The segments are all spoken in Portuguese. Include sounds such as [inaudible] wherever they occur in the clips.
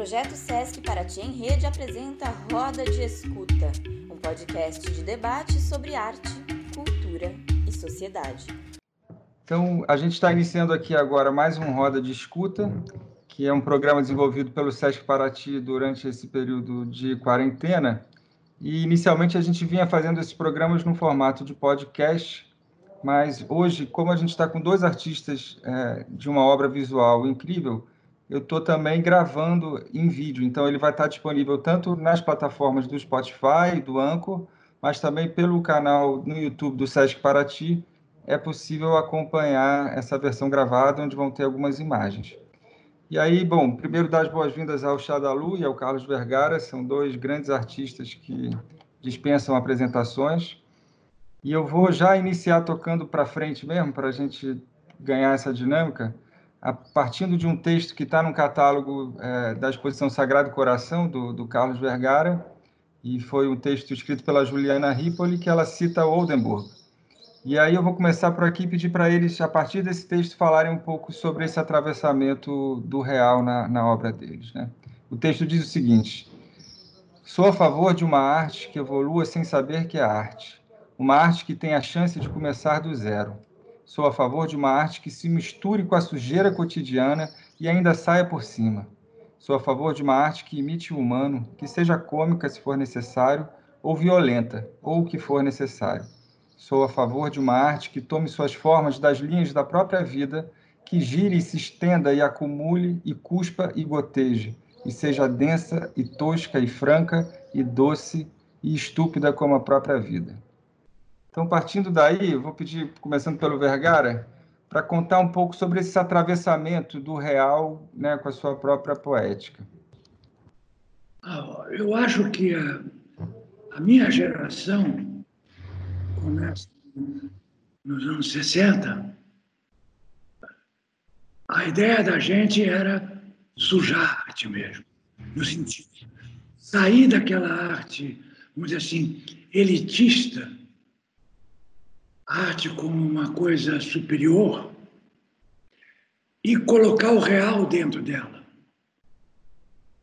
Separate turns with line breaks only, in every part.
projeto Sesc Paraty em Rede apresenta Roda de Escuta, um podcast de debate sobre arte, cultura e sociedade.
Então, a gente está iniciando aqui agora mais um Roda de Escuta, que é um programa desenvolvido pelo Sesc Paraty durante esse período de quarentena. E inicialmente a gente vinha fazendo esses programas no formato de podcast, mas hoje, como a gente está com dois artistas é, de uma obra visual incrível, eu estou também gravando em vídeo, então ele vai estar disponível tanto nas plataformas do Spotify, do Anchor, mas também pelo canal no YouTube do Sesc Paraty, é possível acompanhar essa versão gravada, onde vão ter algumas imagens. E aí, bom, primeiro dar as boas-vindas ao Xadalu e ao Carlos Vergara, são dois grandes artistas que dispensam apresentações. E eu vou já iniciar tocando para frente mesmo, para a gente ganhar essa dinâmica a, partindo de um texto que está no catálogo é, da exposição Sagrado Coração, do, do, Carlos Vergara, e foi um texto escrito pela Juliana Ripoli, que ela cita Oldenburg. E aí eu vou começar por aqui e pedir para eles, a partir desse texto, falarem um pouco sobre esse atravessamento do real na, na obra deles. Né? O texto diz o seguinte: Sou a favor de uma arte que evolua sem saber que é arte, uma arte que tem a chance de começar do zero Sou a favor de uma arte que se misture com a sujeira cotidiana e ainda saia por cima. Sou a favor de uma arte que imite o humano, que seja cômica se for necessário, ou violenta, ou o que for necessário. Sou a favor de uma arte que tome suas formas das linhas da própria vida, que gire e se estenda e acumule e cuspa e goteje, e seja densa e tosca e franca e doce e estúpida como a própria vida. Então, partindo daí, vou pedir, começando pelo Vergara, para contar um pouco sobre esse atravessamento do real né, com a sua própria poética.
Ah, eu acho que a, a minha geração começa nos anos 60. A ideia da gente era sujar arte mesmo, no sentido sair daquela arte, vamos dizer assim, elitista, arte como uma coisa superior e colocar o real dentro dela.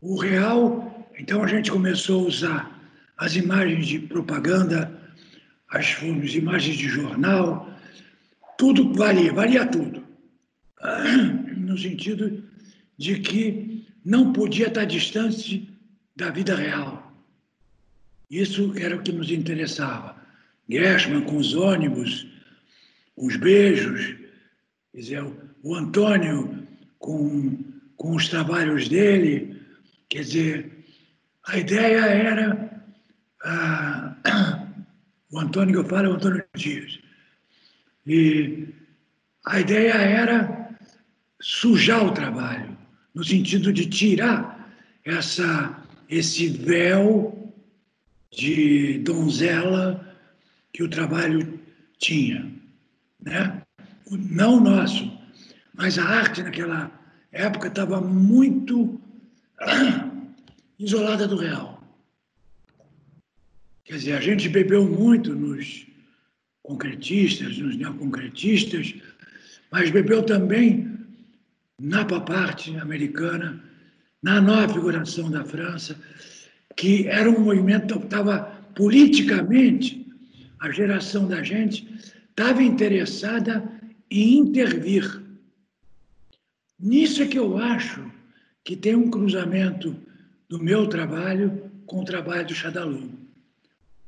O real, então a gente começou a usar as imagens de propaganda, as, as imagens de jornal, tudo valia, valia tudo. [clears throat] No sentido de que não podia estar distante da vida real. Isso era o que nos interessava. Gershman com os ônibus, com os beijos, dizer, o Antônio com, com os trabalhos dele, quer dizer, a ideia era ah, [coughs] o Antônio que eu falo é o Antônio Dias. E a ideia era sujar o trabalho, no sentido de tirar essa, esse véu de donzela que o trabalho tinha. Né? Não nosso, mas a arte naquela época estava muito isolada do real. Quer dizer, a gente bebeu muito nos concretistas, nos neoconcretistas, mas bebeu também na pop art americana, na nova figuração da França, que era um movimento que estava politicamente a geração da gente estava interessada em intervir. Nisso é que eu acho que tem um cruzamento do meu trabalho com o trabalho do Xadalu,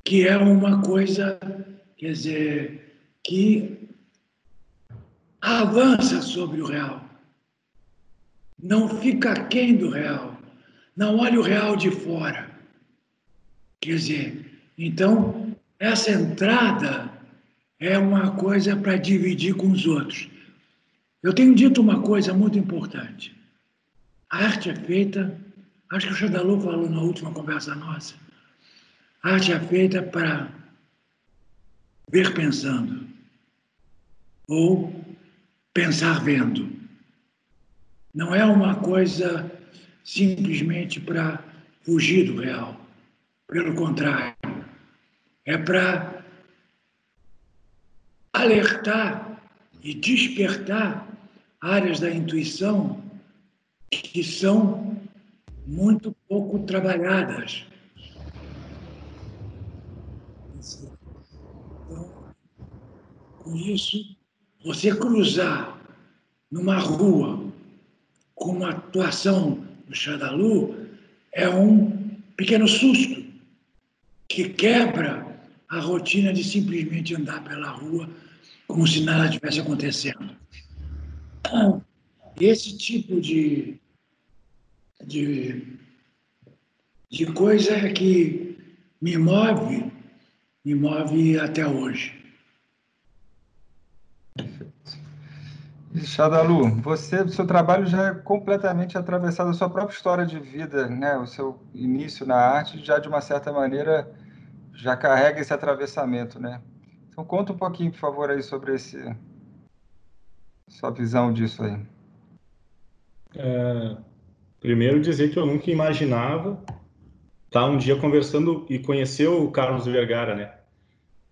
que é uma coisa, quer dizer, que avança sobre o real. Não fica aquém do real. Não olha o real de fora. Quer dizer, então essa entrada é uma coisa para dividir com os outros. Eu tenho dito uma coisa muito importante. A arte é feita, acho que o Xadalu falou na última conversa nossa, a arte é feita para ver pensando ou pensar vendo. Não é uma coisa simplesmente para fugir do real. Pelo contrário, é para alertar e despertar áreas da intuição que são muito pouco trabalhadas. Então, com isso, você cruzar numa rua com uma atuação do Xadalu é um pequeno susto que quebra a rotina de simplesmente andar pela rua como se nada estivesse acontecendo. Então, esse tipo de, de, de coisa é que me move, me move até hoje.
Xadalu, você, seu trabalho já é completamente atravessado a sua própria história de vida, né? O seu início na arte já de uma certa maneira já carrega esse atravessamento, né? Então conta um pouquinho, por favor, aí sobre esse sua visão disso aí.
É, primeiro dizer que eu nunca imaginava estar um dia conversando e conhecer o Carlos Vergara, né?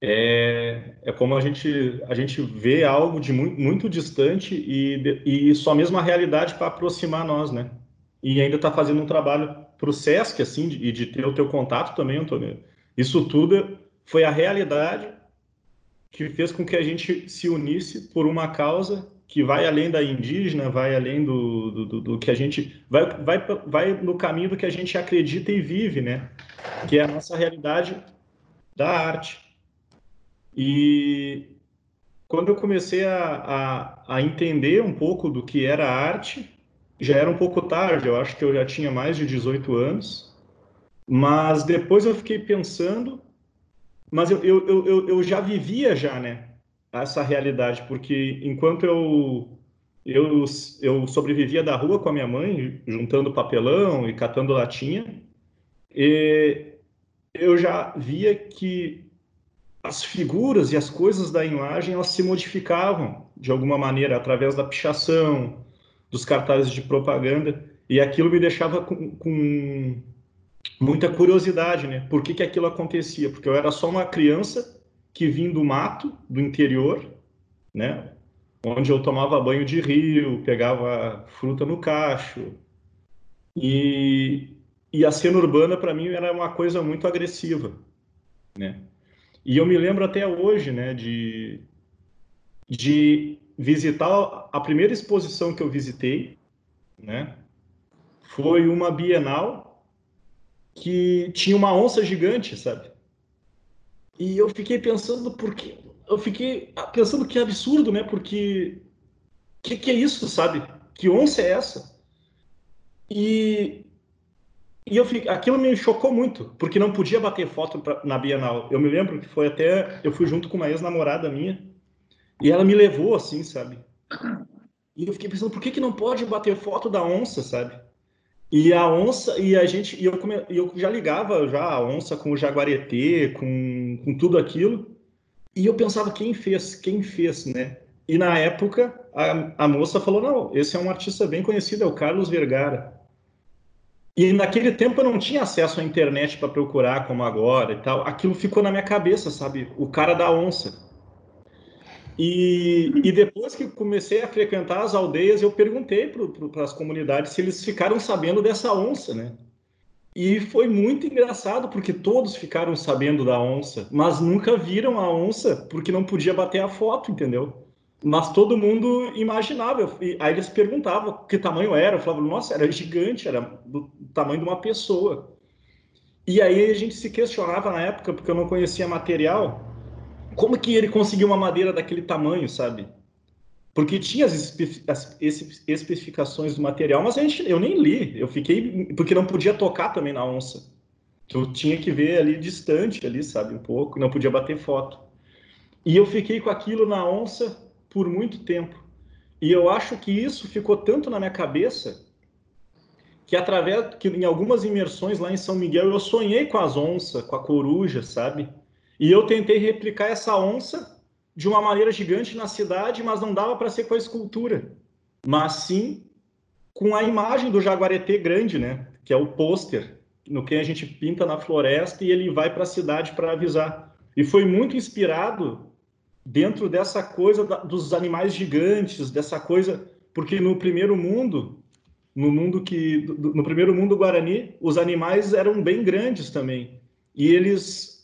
É, é como a gente a gente vê algo de muito, muito distante e, e só mesmo a realidade para aproximar nós, né? E ainda está fazendo um trabalho para o Sesc, assim, e de, de ter o teu contato também, Antônio. Isso tudo foi a realidade que fez com que a gente se unisse por uma causa que vai além da indígena, vai além do, do, do, do, que a gente vai, vai, vai no caminho do que a gente acredita e vive, né? Que é a nossa realidade da arte. E quando eu comecei a, a, a entender um pouco do que era arte, já era um pouco tarde, eu acho que eu já tinha mais de 18 anos, mas depois eu fiquei pensando, mas eu, eu, eu, eu já vivia já, né? Essa realidade, porque enquanto eu, eu, eu sobrevivia da rua com a minha mãe, juntando papelão e catando latinha, e eu já via que as figuras e as coisas da imagem elas se modificavam de alguma maneira através da pichação, dos cartazes de propaganda, e aquilo me deixava com, com muita curiosidade, né? Por que, que aquilo acontecia? Porque eu era só uma criança que vinha do mato, do interior, né? Onde eu tomava banho de rio, pegava fruta no cacho. E, e a cena urbana, para mim, era uma coisa muito agressiva, né? E eu me lembro até hoje, né, de, de visitar a primeira exposição que eu visitei, né? Foi uma Bienal que tinha uma onça gigante, sabe? E eu fiquei pensando porque eu fiquei pensando que absurdo, né? Porque que que é isso, sabe? Que onça é essa? E e eu fiquei, aquilo me chocou muito, porque não podia bater foto pra, na Bienal. Eu me lembro que foi até eu fui junto com uma ex-namorada minha e ela me levou assim, sabe? E eu fiquei pensando, por que que não pode bater foto da onça, sabe? E a onça, e a gente, e eu, come, eu já ligava já a onça com o jaguaretê, com, com tudo aquilo, e eu pensava, quem fez? Quem fez, né? E na época, a, a moça falou, não, esse é um artista bem conhecido, é o Carlos Vergara. E naquele tempo eu não tinha acesso à internet para procurar como agora e tal. Aquilo ficou na minha cabeça, sabe? O cara da onça. E, e depois que comecei a frequentar as aldeias, eu perguntei para as comunidades se eles ficaram sabendo dessa onça, né? E foi muito engraçado, porque todos ficaram sabendo da onça, mas nunca viram a onça porque não podia bater a foto, entendeu? Mas todo mundo imaginava. E aí eles perguntavam que tamanho era. Eu falava, nossa, era gigante, era do tamanho de uma pessoa. E aí a gente se questionava na época, porque eu não conhecia material, como que ele conseguiu uma madeira daquele tamanho, sabe? Porque tinha as, espe as especificações do material, mas a gente, eu nem li. Eu fiquei porque não podia tocar também na onça. Eu tinha que ver ali distante, ali, sabe, um pouco. Não podia bater foto. E eu fiquei com aquilo na onça por muito tempo. E eu acho que isso ficou tanto na minha cabeça que através que em algumas imersões lá em São Miguel eu sonhei com as onças, com a coruja, sabe? E eu tentei replicar essa onça de uma maneira gigante na cidade, mas não dava para ser com a escultura, mas sim com a imagem do jaguaretê grande, né? Que é o pôster, no que a gente pinta na floresta e ele vai para a cidade para avisar. E foi muito inspirado dentro dessa coisa da, dos animais gigantes, dessa coisa, porque no primeiro mundo no mundo que no primeiro mundo guarani, os animais eram bem grandes também. E eles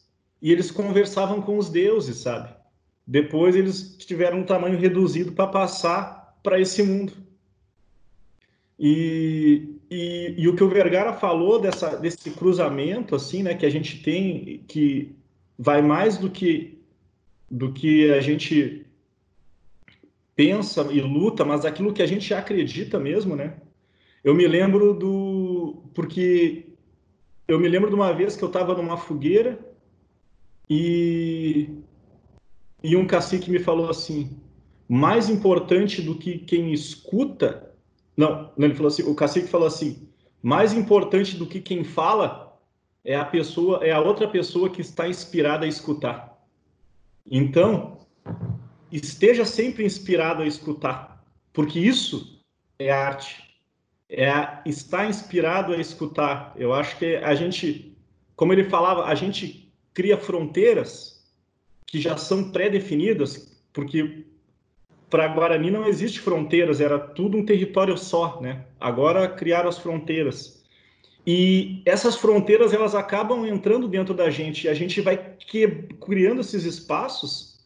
e eles conversavam com os deuses, sabe? Depois eles tiveram um tamanho reduzido para passar para esse mundo. E, e, e, o que o Vergara falou dessa, desse cruzamento, assim, né, que a gente tem, que vai mais do que do que a gente pensa e luta, mas aquilo que a gente acredita mesmo, né? Eu me lembro do. Porque eu me lembro de uma vez que eu estava numa fogueira e, e um cacique me falou assim: mais importante do que quem escuta. Não, ele falou assim: o cacique falou assim: mais importante do que quem fala é a pessoa, é a outra pessoa que está inspirada a escutar. Então, esteja sempre inspirado a escutar, porque isso é arte. É estar inspirado a escutar. Eu acho que a gente, como ele falava, a gente cria fronteiras que já são pré-definidas, porque para Guarani não existe fronteiras, era tudo um território só, né? Agora criaram as fronteiras. E essas fronteiras elas acabam entrando dentro da gente e a gente vai que, criando esses espaços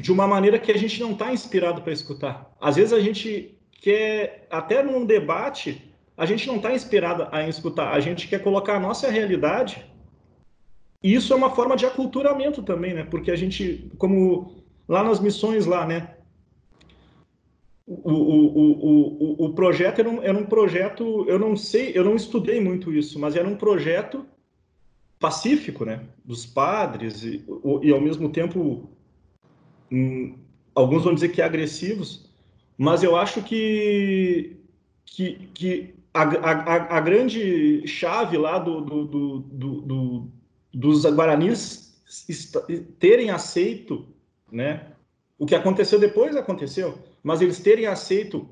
de uma maneira que a gente não está inspirado para escutar. Às vezes a gente quer, até num debate, a gente não está inspirado a escutar, a gente quer colocar a nossa realidade. E isso é uma forma de aculturamento também, né? Porque a gente, como lá nas missões lá, né? o, o, o, o, projeto era um, era um projeto, eu não sei, eu não estudei muito isso, mas era um projeto pacífico, né? Dos padres e, e ao mesmo tempo, hum, alguns vão dizer que agressivos, mas eu acho que, que, que a, a, a grande chave lá do, do, do, do dos guaranis terem aceito, né? O que aconteceu depois aconteceu mas eles terem aceito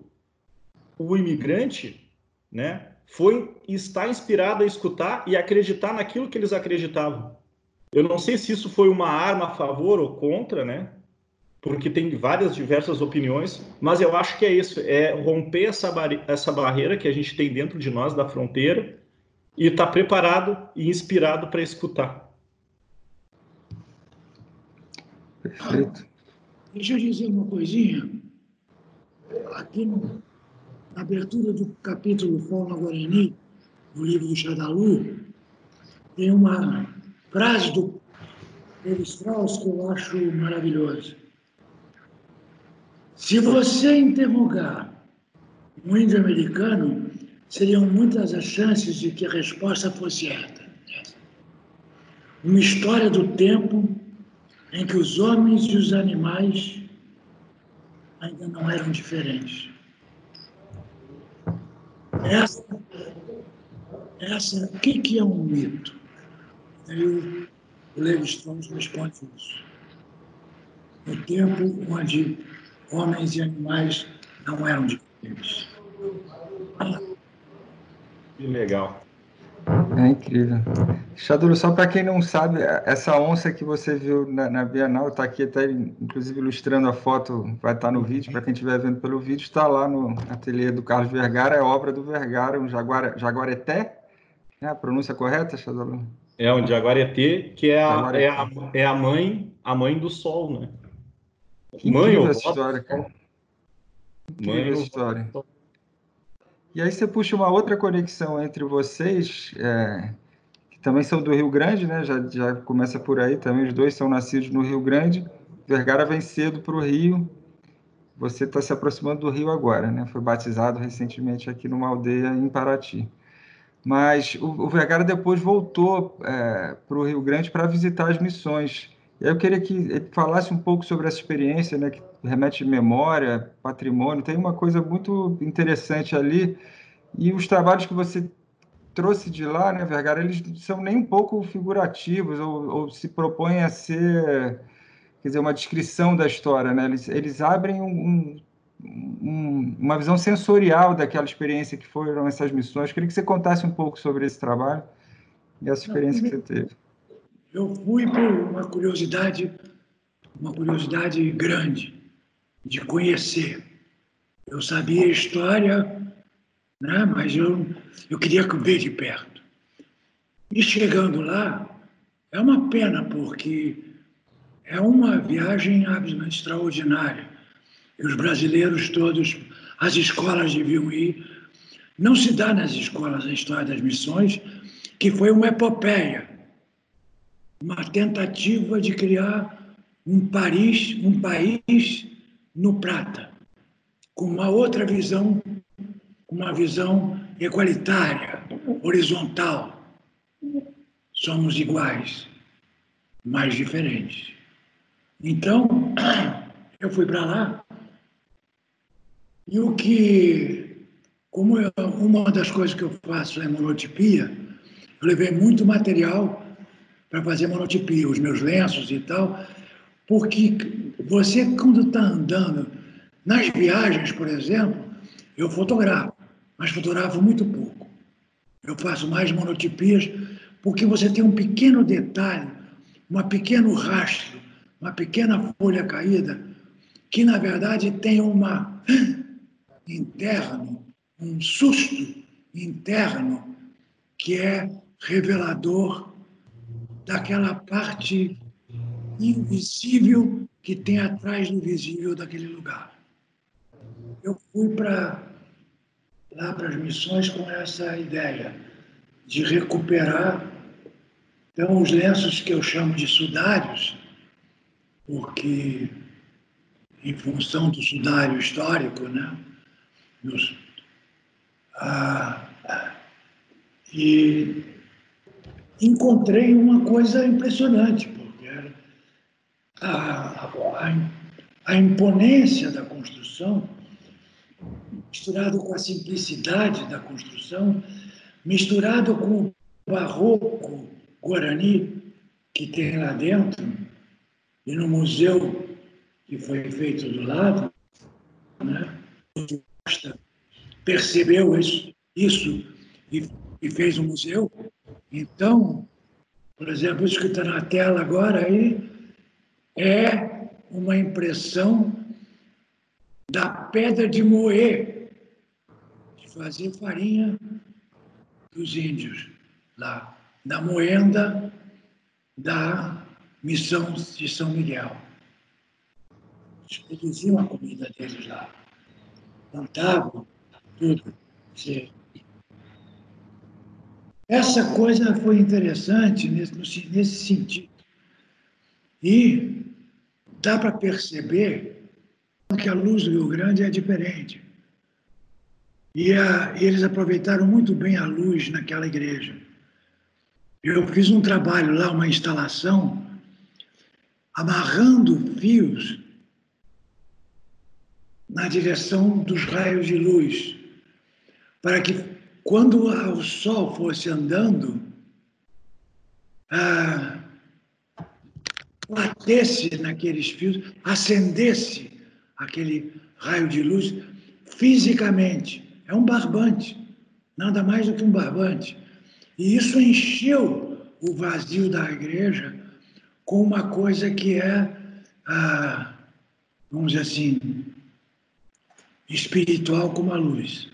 o imigrante, né, foi estar inspirado a escutar e acreditar naquilo que eles acreditavam. Eu não sei se isso foi uma arma a favor ou contra, né? Porque tem várias diversas opiniões, mas eu acho que é isso, é romper essa, bar essa barreira que a gente tem dentro de nós da fronteira e estar tá preparado e inspirado para escutar.
Perfeito. Deixa eu dizer uma coisinha aqui no, na abertura do capítulo Fauna Guarani, no livro do Xadalu, tem uma frase do Pedro Strauss que eu acho maravilhosa. Se você interrogar um índio americano, seriam muitas as chances de que a resposta fosse certa. Uma história do tempo em que os homens e os animais ainda não eram diferentes. Essa, essa, o que, que é um mito? Aí o, o Levi Strauss responde isso. No tempo onde homens e animais não eram diferentes.
Que legal.
É incrível. Xaduro, só para quem não sabe, essa onça que você viu na, na Bienal, está aqui até, inclusive, ilustrando a foto, vai estar tá no vídeo, para quem estiver vendo pelo vídeo, está lá no ateliê do Carlos Vergara, é obra do Vergara, um jaguar, jaguareté, é a pronúncia correta, Xaduro?
É um jaguareté, que é a, é a, é a mãe a mãe do sol, né?
Que mãe ou essa história, cara. Mãe essa história. E aí você puxa uma outra conexão entre vocês, é, que também são do Rio Grande, né? Já, já começa por aí também, os dois são nascidos no Rio Grande. Vergara vem cedo para o Rio. Você está se aproximando do Rio agora, né? Foi batizado recentemente aqui numa aldeia em Paraty. Mas o, o Vergara depois voltou é, para o Rio Grande para visitar as missões. E aí eu queria que ele falasse um pouco sobre essa experiência, né, que remete memória, patrimônio. Tem uma coisa muito interessante ali. E os trabalhos que você trouxe de lá, né, Vergara, eles são nem um pouco figurativos ou, ou se propõem a ser, quer dizer, uma descrição da história, né? Eles, eles abrem um, um, uma visão sensorial daquela experiência que foram essas missões. Queria que você contasse um pouco sobre esse trabalho e essa experiência que você teve.
Eu fui por uma curiosidade, uma curiosidade grande de conhecer. Eu sabia a história né? mas eu, eu queria ver de perto. E chegando lá, é uma pena, porque é uma viagem extraordinária. E os brasileiros todos, as escolas deviam ir. Não se dá nas escolas a história das missões, que foi uma epopeia, uma tentativa de criar um Paris, um país no prata, com uma outra visão, uma visão igualitária, horizontal. Somos iguais, mas diferentes. Então, [clears throat] eu fui para lá e o que, como eu, uma das coisas que eu faço é monotipia, eu levei muito material para fazer monotipia, os meus lenços e tal, porque você, quando está andando, nas viagens, por exemplo, eu fotografo, mas fotografo muito pouco. Eu faço mais monotipias porque você tem um pequeno detalhe, um pequeno rastro, uma pequena folha caída, que na verdade tem uma interno, um susto interno que é revelador daquela parte invisível que tem atrás do visível daquele lugar. Eu fui para lá para as missões com essa ideia de recuperar então os lenços que eu chamo de sudários, porque em função do sudário histórico, né? Nos, ah, e encontrei uma coisa impressionante, porque a, a, a imponência da construção, misturado com a simplicidade da construção, misturado com o barroco guarani que tem lá dentro, e no museu que foi feito do lado, né? percebeu isso, isso e, e fez um museu. Então, por exemplo, isso que está na tela agora aí é uma impressão da pedra de moer, de fazer farinha dos índios lá, da moenda da missão de São Miguel. Eles produziam a comida deles lá, plantavam tudo. Essa coisa foi interessante nesse, nesse sentido. E dá para perceber que a luz do Rio Grande é diferente. E, a, e eles aproveitaram muito bem a luz naquela igreja. Eu fiz um trabalho lá, uma instalação, amarrando fios na direção dos raios de luz, para que quando o sol fosse andando, ah, batesse naqueles fios, acendesse aquele raio de luz fisicamente. É um barbante, nada mais do que um barbante. E isso encheu o vazio da igreja com uma coisa que é, ah, vamos dizer assim, espiritual como a luz.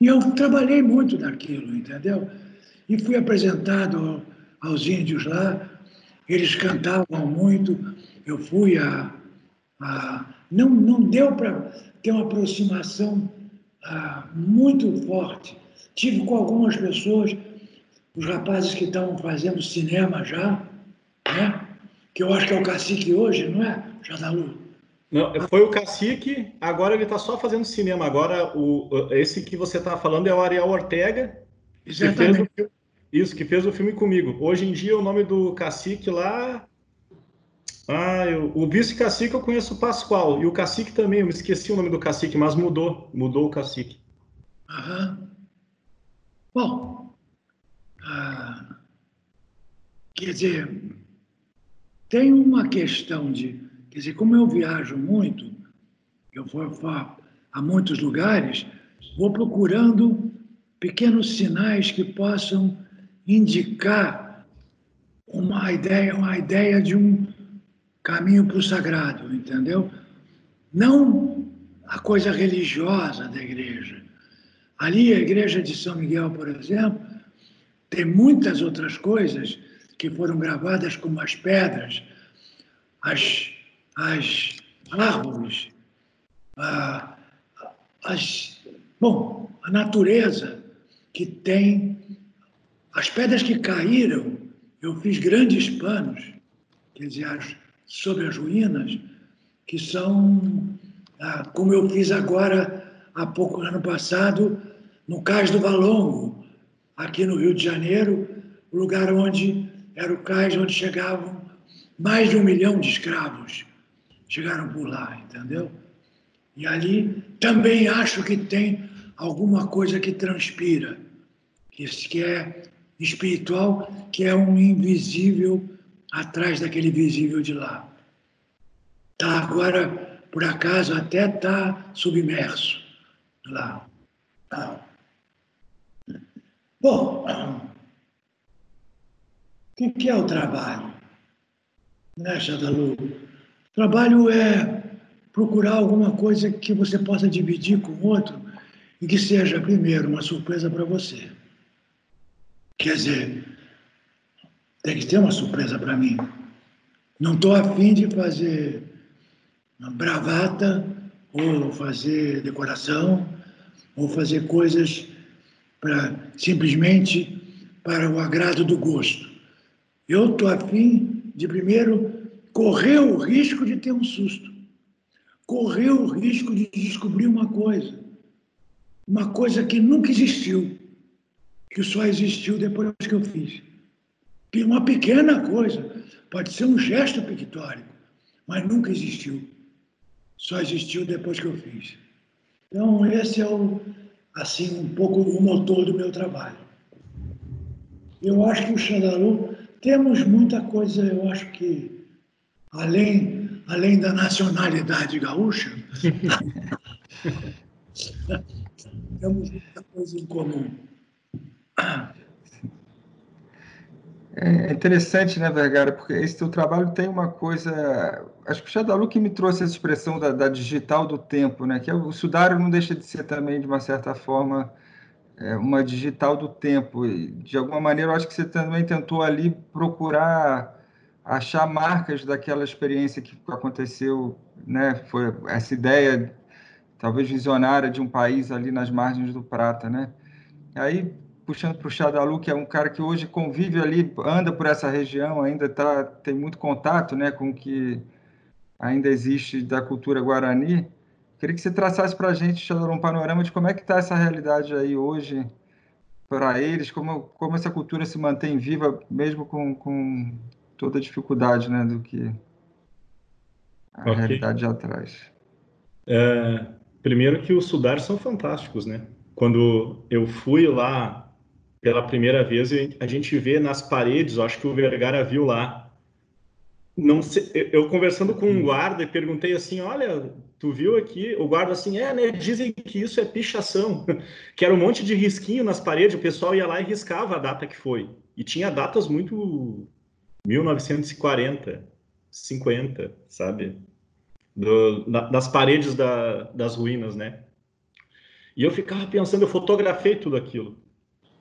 E eu trabalhei muito naquilo, entendeu? E fui apresentado aos índios lá, eles cantavam muito, eu fui a. a não, não deu para ter uma aproximação a, muito forte. Tive com algumas pessoas, os rapazes que estavam fazendo cinema já, né? que eu acho que é o cacique hoje, não é, Jadalu?
Não, foi o Cacique, agora ele está só fazendo cinema. Agora, o, esse que você está falando é o Ariel Ortega,
Exatamente.
que fez o, isso, que fez o filme comigo. Hoje em dia, o nome do Cacique lá. Ah, eu, o vice-cacique eu conheço o Pascoal, e o cacique também, eu me esqueci o nome do cacique, mas mudou, mudou o cacique.
Aham. Bom, ah, quer dizer, tem uma questão de Quer dizer, como eu viajo muito, eu vou, a muitos lugares, vou procurando pequenos sinais que possam indicar uma ideia, uma ideia de um caminho para o sagrado, entendeu? Não a coisa religiosa da igreja, Ali, a igreja de São Miguel, por exemplo, tem muitas outras coisas que foram gravadas como as pedras, as, as árvores, a, as, bom, a natureza que tem as pedras que caíram, eu fiz grandes panos, quer dizer, as, sobre as ruínas, que são, ah, como eu fiz agora, há pouco, ano passado, no Cais do Valongo, aqui no Rio de Janeiro, o lugar onde era o cais onde chegavam mais de um milhão de escravos. Chegaram por lá, entendeu? E ali também acho que tem alguma coisa que transpira, que é espiritual, que é um invisível atrás daquele visível de lá. Tá agora, por acaso, até está submerso lá. Tá. Bom, [clears throat] o que é o trabalho? Né, Xadalu? Trabalho é procurar alguma coisa que você possa dividir com outro e que seja, primeiro, uma surpresa para você. Quer dizer, tem que ter uma surpresa para mim. Não estou afim de fazer bravata, ou fazer decoração, ou fazer coisas para simplesmente para o agrado do gosto. Eu estou afim de primeiro correr o risco de ter um susto, correr o risco de descobrir uma coisa, uma coisa que nunca existiu, que só existiu depois que eu fiz. E uma pequena coisa, pode ser um gesto pictórico, mas nunca existiu. Só existiu depois que eu fiz. Então, esse é o, assim, um pouco o motor do meu trabalho. Eu acho que o Xandalu, temos muita coisa, eu acho que, além, além da nacionalidade gaúcha, [laughs] temos muita coisa em comum.
É interessante, né, Vergara, porque esse teu trabalho tem uma coisa. Acho que o Xadalu que me trouxe essa expressão da, da, digital do tempo, né? Que é, o Sudário não deixa de ser também, de uma certa forma, é, uma digital do tempo. E, de alguma maneira, eu acho que você também tentou ali procurar achar marcas daquela experiência que aconteceu, né? Foi essa ideia, talvez visionária, de um país ali nas margens do Prata, né? Aí puxando para o Xadalu, que é um cara que hoje convive ali, anda por essa região, ainda tá, tem muito contato né, com o que ainda existe da cultura guarani. Queria que você traçasse para a gente, Xadalu, um panorama de como é que está essa realidade aí hoje para eles, como, como essa cultura se mantém viva, mesmo com, com toda a dificuldade né, do que a okay. realidade já traz.
É, primeiro que os sudares são fantásticos, né? Quando eu fui lá pela primeira vez, a gente vê nas paredes, eu acho que o Vergara viu lá. Não sei, eu conversando com um guarda e perguntei assim: Olha, tu viu aqui? O guarda assim: É, né? Dizem que isso é pichação, [laughs] que era um monte de risquinho nas paredes, o pessoal ia lá e riscava a data que foi. E tinha datas muito 1940, 50, sabe? Do, das paredes da, das ruínas, né? E eu ficava pensando, eu fotografei tudo aquilo.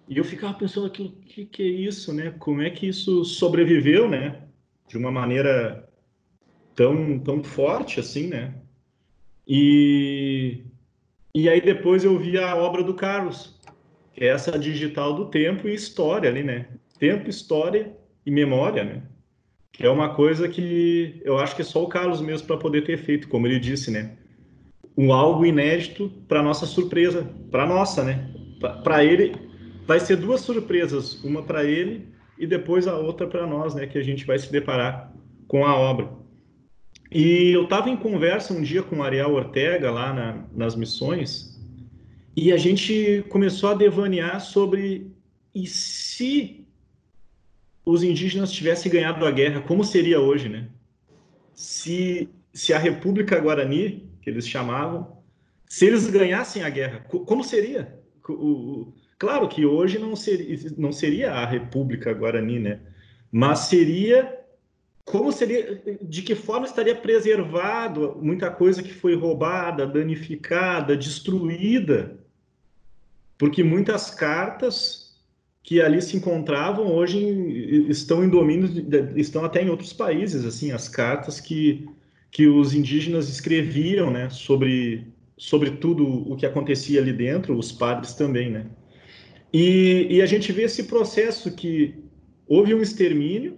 E eu ficava pensando aquilo, que, que é isso, né? Como é que isso sobreviveu, né? De uma maneira tão, tão forte assim, né? E, e aí depois eu vi a obra do Carlos, que é essa digital do tempo e história ali, né? Tempo, história e memória, né? Que é uma coisa que eu acho que é só o Carlos mesmo para poder ter feito, como ele disse, né? Um algo inédito para nossa surpresa, para nossa, né? Para ele vai ser duas surpresas, uma para ele e depois a outra para nós, né, que a gente vai se deparar com a obra. E eu estava em conversa um dia com o Ariel Ortega lá na, nas missões e a gente começou a devanear sobre e se os indígenas tivessem ganhado a guerra, como seria hoje, né? Se, se a República Guarani, que eles chamavam, se eles ganhassem a guerra, como seria? O, Claro que hoje não seria, não seria a República Guarani, né? Mas seria como seria, de que forma estaria preservado muita coisa que foi roubada, danificada, destruída, porque muitas cartas que ali se encontravam hoje estão em domínio, estão até em outros países, assim, as cartas que, que os indígenas escreviam, né, sobre, sobre tudo o que acontecia ali dentro, os padres também, né. E, e a gente vê esse processo que houve um extermínio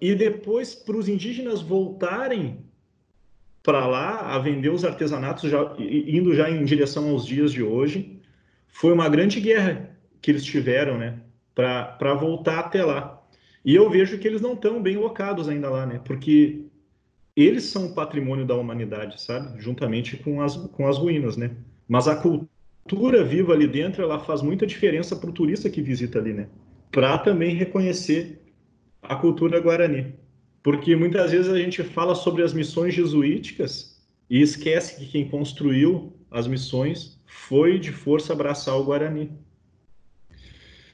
e depois para os indígenas voltarem para lá a vender os artesanatos já, indo já em direção aos dias de hoje foi uma grande guerra que eles tiveram né para voltar até lá. E eu vejo que eles não estão bem locados ainda lá né porque eles são patrimônio da humanidade sabe juntamente com as com as ruínas né. Mas a cultura viva ali dentro ela faz muita diferença para o turista que visita ali né para também reconhecer a cultura guarani. Porque muitas vezes a gente fala sobre as missões jesuíticas e esquece que quem construiu as missões foi de força abraçar o Guarani.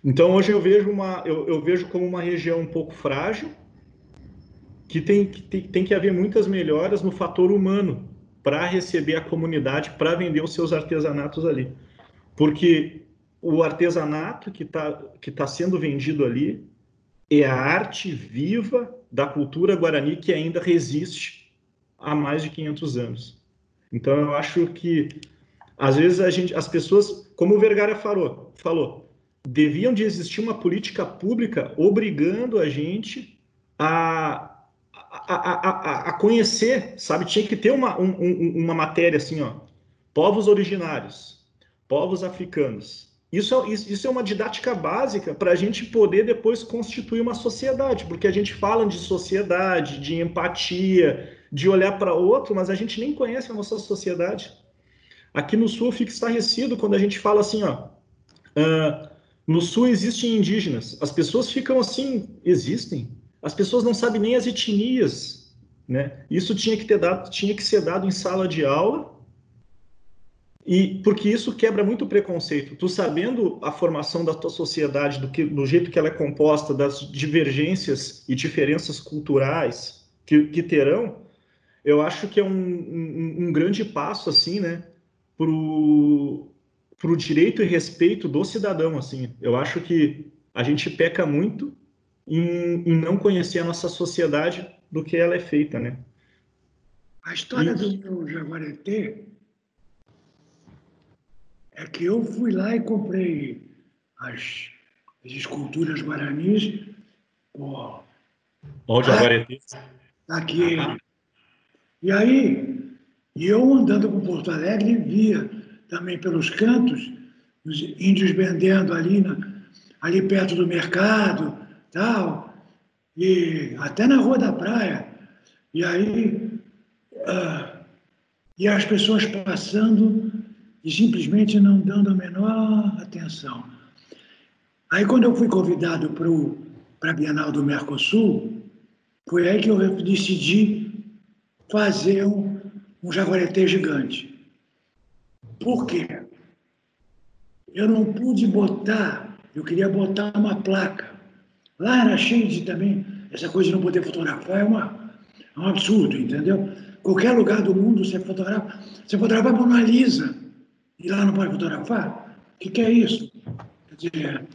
Então hoje eu vejo uma eu, eu vejo como uma região um pouco frágil que tem que tem, tem que haver muitas melhoras no fator humano para receber a comunidade para vender os seus artesanatos ali, porque o artesanato que está que tá sendo vendido ali é a arte viva da cultura guarani que ainda resiste há mais de 500 anos. Então eu acho que às vezes a gente, as pessoas, como o Vergara falou, falou, deviam de existir uma política pública obrigando a gente a a, a, a, conhecer, sabe? Tinha que ter uma, um, uma matéria assim, ó, povos originários, povos africanos, isso é, isso é uma didática básica para a gente poder depois constituir uma sociedade, porque a gente fala de sociedade, de empatia, de olhar para outro, mas a gente nem conhece a nossa sociedade. Aqui no Sul fica estarrecido quando a gente fala assim, ó, uh, no Sul existem indígenas. As pessoas ficam assim, existem. As pessoas não sabem nem as etnias, né? Isso tinha que ter dado, tinha que ser dado em sala de aula e porque isso quebra muito preconceito. Tu sabendo a formação da tua sociedade, do, que, do jeito que ela é composta, das divergências e diferenças culturais que, que terão, eu acho que é um, um, um grande passo, assim, né, pro, pro direito e respeito do cidadão, assim. Eu acho que a gente peca muito em, em não conhecer a nossa sociedade do que ela é feita, né.
A história e... do Jaguareté é que eu fui lá e comprei as, as esculturas guaranis. Pô,
Onde Jaguareté?
Aqui. E aí, eu andando por Porto Alegre, via também pelos cantos os índios vendendo ali, na, ali perto do mercado, tal, e até na Rua da Praia. E aí, uh, e as pessoas passando e simplesmente não dando a menor atenção. Aí, quando eu fui convidado para a Bienal do Mercosul, foi aí que eu decidi fazer um, um jaguareté gigante. Por quê? Eu não pude botar, eu queria botar uma placa. Lá era cheio de também, essa coisa de não poder fotografar é, uma, é um absurdo, entendeu? Qualquer lugar do mundo você fotografa, você fotografa a Mona Lisa e lá não pode fotografar? O que, que é isso? Quer dizer,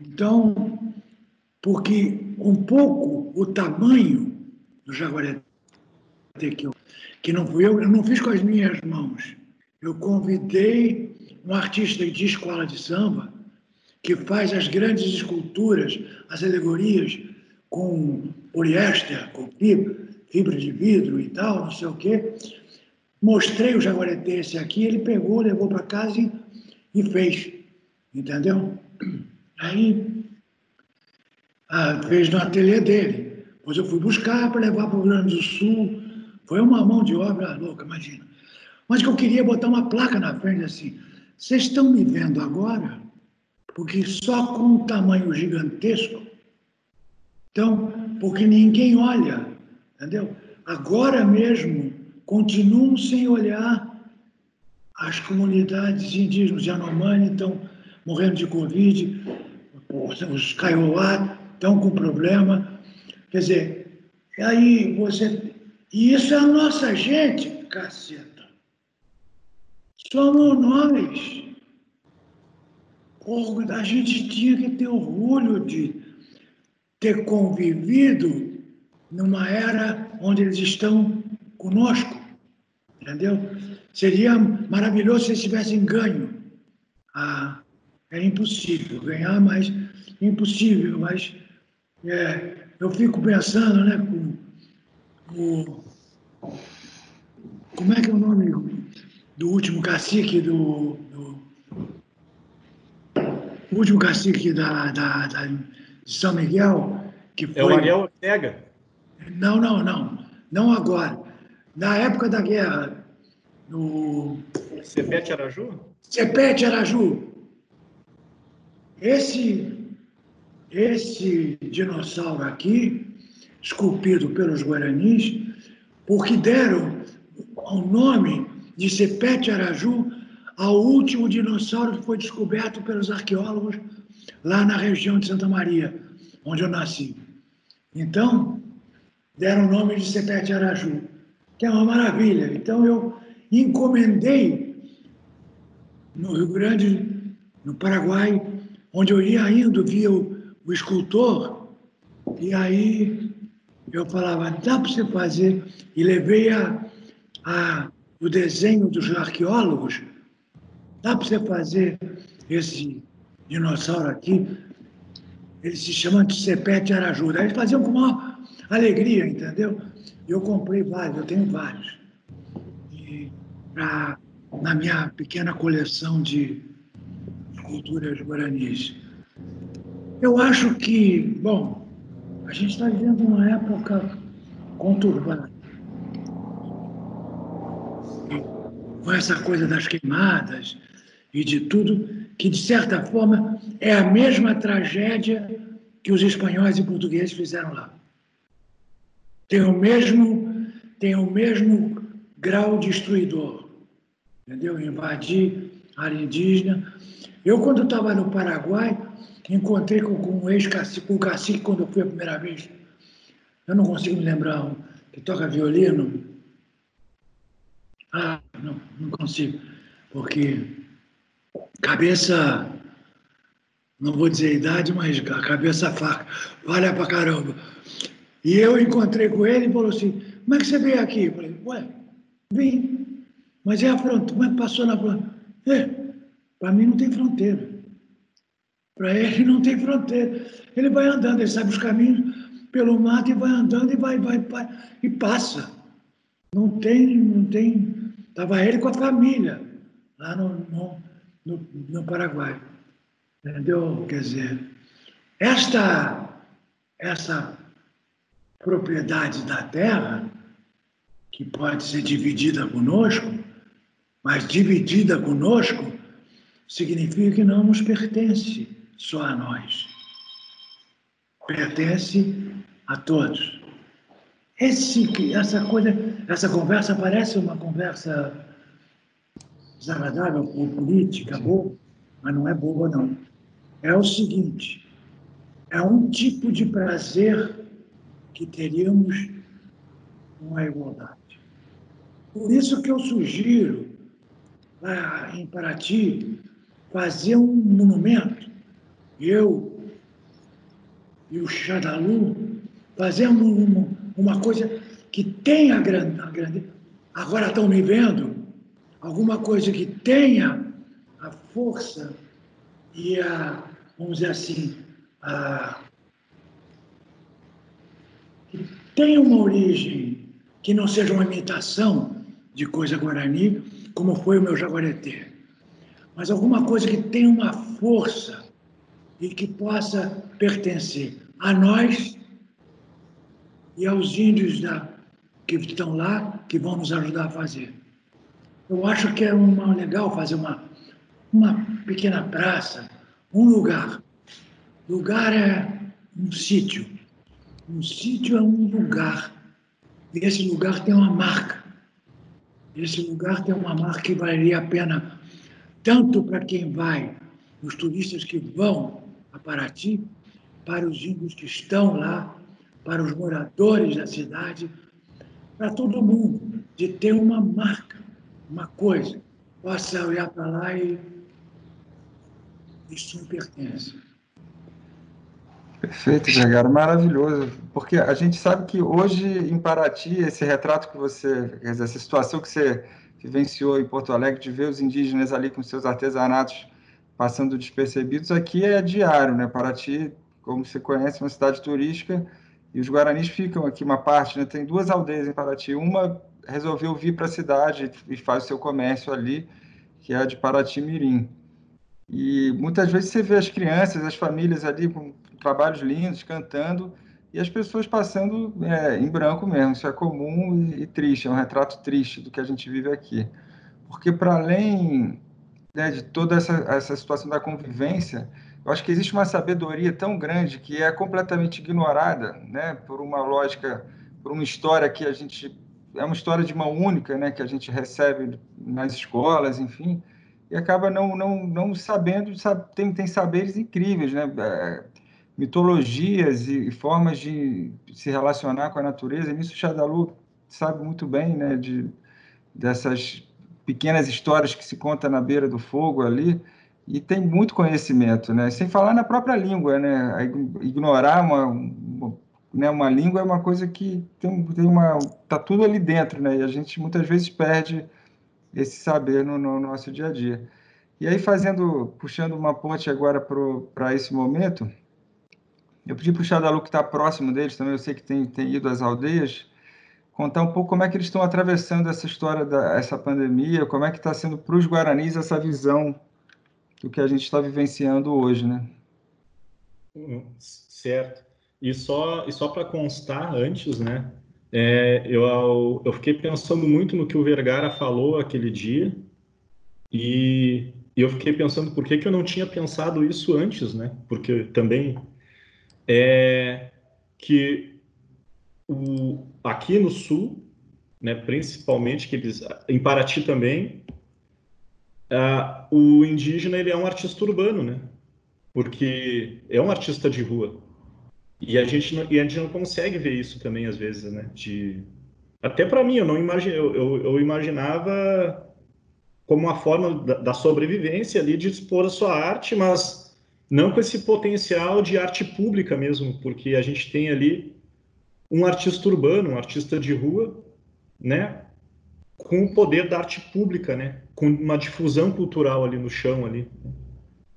então, porque um pouco o tamanho do jaguaré que, que não fui eu, eu não fiz com as minhas mãos. Eu convidei um artista de escola de samba que faz as grandes esculturas, as alegorias com poliéster, com fibra, fibra de vidro e tal, não sei o quê. Mostrei o jaguareté esse aqui, ele pegou, levou para casa e, e, fez. Entendeu? Aí ah, fez no ateliê dele. Depois eu fui buscar para levar para o Rio Grande do Sul. Foi uma mão de obra louca, imagina. Mas que eu queria botar uma placa na frente assim. Vocês estão me vendo agora? Porque só com um tamanho gigantesco. Então, porque ninguém olha, entendeu? Agora mesmo continuam sem olhar as comunidades indígenas de Anomani estão morrendo de Covid, os Kaiowá estão com problema. Quer dizer, aí você. E isso é a nossa gente, caceta. Somos nós. A gente tinha que ter orgulho de ter convivido numa era onde eles estão conosco, entendeu? Seria maravilhoso se eles tivessem ganho. Ah, é impossível ganhar, mas impossível. Mas é, eu fico pensando, né, com como é que é o nome do último cacique do o último cacique da, da, da, de São Miguel, que foi...
É o Ariel Ortega.
Não, não, não. Não agora. Na época da guerra, no...
Cepete Araju?
Cepete Araju. Esse, esse dinossauro aqui, esculpido pelos guaranis, porque deram o nome de Cepete Araju ao último dinossauro que foi descoberto pelos arqueólogos lá na região de Santa Maria, onde eu nasci. Então, deram o nome de Cepete Araju, que é uma maravilha. Então, eu encomendei no Rio Grande, no Paraguai, onde eu ia indo, via o, o escultor, e aí eu falava, dá para você fazer, e levei a, a, o desenho dos arqueólogos Dá para você fazer esse dinossauro aqui? Ele se chama de Cepete Arajuda. Eles faziam com maior alegria, entendeu? Eu comprei vários, eu tenho vários. E pra, na minha pequena coleção de culturas guaranis. Eu acho que, bom, a gente está vivendo uma época conturbada. Com essa coisa das queimadas, e de tudo, que de certa forma é a mesma tragédia que os espanhóis e portugueses fizeram lá. Tem o mesmo, tem o mesmo grau destruidor, entendeu? Invadir área indígena. Eu, quando estava no Paraguai, encontrei com, com um ex-cacique, o cacique, quando eu fui a primeira vez. Eu não consigo me lembrar, que toca violino. Ah, não, não consigo, porque cabeça, não vou dizer a idade, mas a cabeça faca, vale pra caramba. E eu encontrei com ele e falou assim, como é que você veio aqui? Eu falei, ué, vim, mas é a fronteira, como é que passou na fronteira? É, para mim não tem fronteira. Para ele não tem fronteira. Ele vai andando, ele sabe os caminhos pelo mato e vai andando e vai, vai, vai e passa. Não tem, não tem. Estava ele com a família lá no, no no, no Paraguai. Entendeu? Quer dizer, esta, essa propriedade da terra, que pode ser dividida conosco, mas dividida conosco significa que não nos pertence só a nós. Pertence a todos. Esse, essa coisa, essa conversa parece uma conversa desagradável ou política, boa, mas não é boa, não. É o seguinte: é um tipo de prazer que teríamos com a igualdade. Por isso que eu sugiro, lá em Paraty, fazer um monumento, eu e o Xadalu, fazer uma, uma coisa que tenha a grande. Agora estão me vendo, alguma coisa que tenha a força e a, vamos dizer assim, a, que tenha uma origem que não seja uma imitação de coisa guarani, como foi o meu jaguareté, mas alguma coisa que tenha uma força e que possa pertencer a nós e aos índios da, que estão lá, que vão nos ajudar a fazer. Eu acho que é uma, legal fazer uma, uma pequena praça, um lugar. Lugar é um sítio. Um sítio é um lugar. E esse lugar tem uma marca. Esse lugar tem uma marca que valeria a pena tanto para quem vai, os turistas que vão a Paraty, para os índios que estão lá, para os moradores da cidade, para todo mundo, de ter uma marca uma coisa, possa olhar para lá e Isso me pertence.
Perfeito, Vergara, maravilhoso. Porque a gente sabe que hoje em Paraty, esse retrato que você, essa situação que você vivenciou em Porto Alegre, de ver os indígenas ali com seus artesanatos passando despercebidos, aqui é diário, né? Paraty, como você conhece, é uma cidade turística e os guaranis ficam aqui uma parte, né? Tem duas aldeias em Paraty. Uma resolveu vir para a cidade e faz o seu comércio ali, que é a de Paraty Mirim. E muitas vezes você vê as crianças, as famílias ali com trabalhos lindos, cantando, e as pessoas passando é, em branco mesmo. Isso é comum e, e, triste, é um retrato triste do que a gente vive aqui. Porque, para além né, de toda essa, essa situação da convivência, eu acho que existe uma sabedoria tão grande que é completamente ignorada né, por uma lógica, por uma história que a gente. É uma história de mão única, né, que a gente recebe nas escolas, enfim, e acaba não, não, não sabendo, sabe, tem, tem saberes incríveis, né? É, mitologias e, formas de se relacionar com a natureza. E nisso o Xadalu sabe muito bem, né, de, dessas pequenas histórias que se conta na beira do fogo ali, e tem muito conhecimento, né? Sem falar na própria língua, né? Ignorar uma, né, uma língua é uma coisa que tem, tem uma tá tudo ali dentro, né? E a gente muitas vezes perde esse saber no, no nosso dia a dia. E aí fazendo, puxando uma ponte agora para esse momento, eu pedi para o Xadalu, que está próximo deles também, eu sei que tem, tem ido às aldeias, contar um pouco como é que eles estão atravessando essa história da essa pandemia, como é que está sendo para os guaranis essa visão do que a gente está vivenciando hoje, né?
Hum, certo. E só, e só para constar antes, né? É, eu, eu fiquei pensando muito no que o Vergara falou aquele dia e, e eu fiquei pensando por que, que eu não tinha pensado isso antes, né? Porque também é que o, aqui no sul, né, principalmente que eles, em Paraty também, uh, o indígena ele é um artista urbano, né? Porque é um artista de rua. E a gente não, e a gente não consegue ver isso também às vezes, né? De até para mim eu não imagine, eu, eu, eu, imaginava como uma forma da, da sobrevivência ali de expor a sua arte, mas não com esse potencial de arte pública mesmo, porque a gente tem ali um artista urbano, um artista de rua, né, com o poder da arte pública, né, com uma difusão cultural ali no chão ali,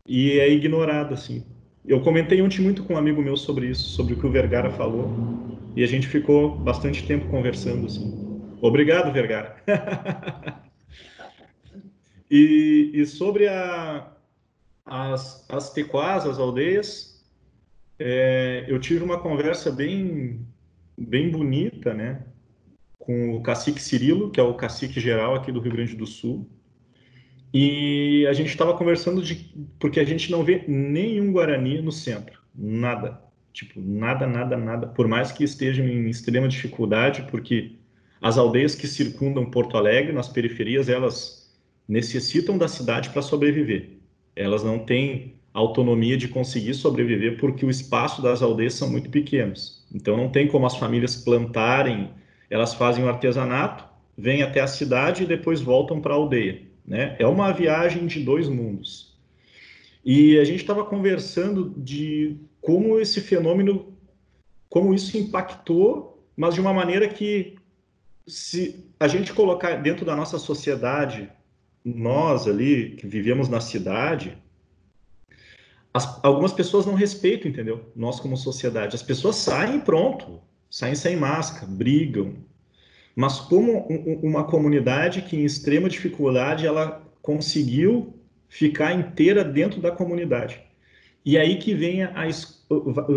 e é ignorado assim. Eu comentei ontem muito com um amigo meu sobre isso, sobre o que o Vergara falou, e a gente ficou bastante tempo conversando assim. Obrigado, Vergara. [laughs] e, e sobre a, as, as tequás, as aldeias, é, eu tive uma conversa bem, bem bonita, né, com o cacique Cirilo, que é o cacique geral aqui do Rio Grande do Sul, e a gente estava conversando de porque a gente não vê nenhum guarani no centro, nada, tipo nada, nada, nada. Por mais que estejam em extrema dificuldade, porque as aldeias que circundam Porto Alegre, nas periferias, elas necessitam da cidade para sobreviver elas não têm autonomia de conseguir sobreviver porque o espaço das aldeias são muito pequenos. Então não tem como as famílias plantarem, elas fazem o artesanato, vêm até a cidade e depois voltam para a aldeia. Né? É uma viagem de dois mundos. E a gente estava conversando de como esse fenômeno, como isso impactou, mas de uma maneira que, se a gente colocar dentro da nossa sociedade nós ali que vivemos na cidade, as, algumas pessoas não respeitam, entendeu? Nós como sociedade, as pessoas saem pronto, saem sem máscara, brigam. Mas como um, uma comunidade que em extrema dificuldade ela conseguiu ficar inteira dentro da comunidade. E aí que vem a,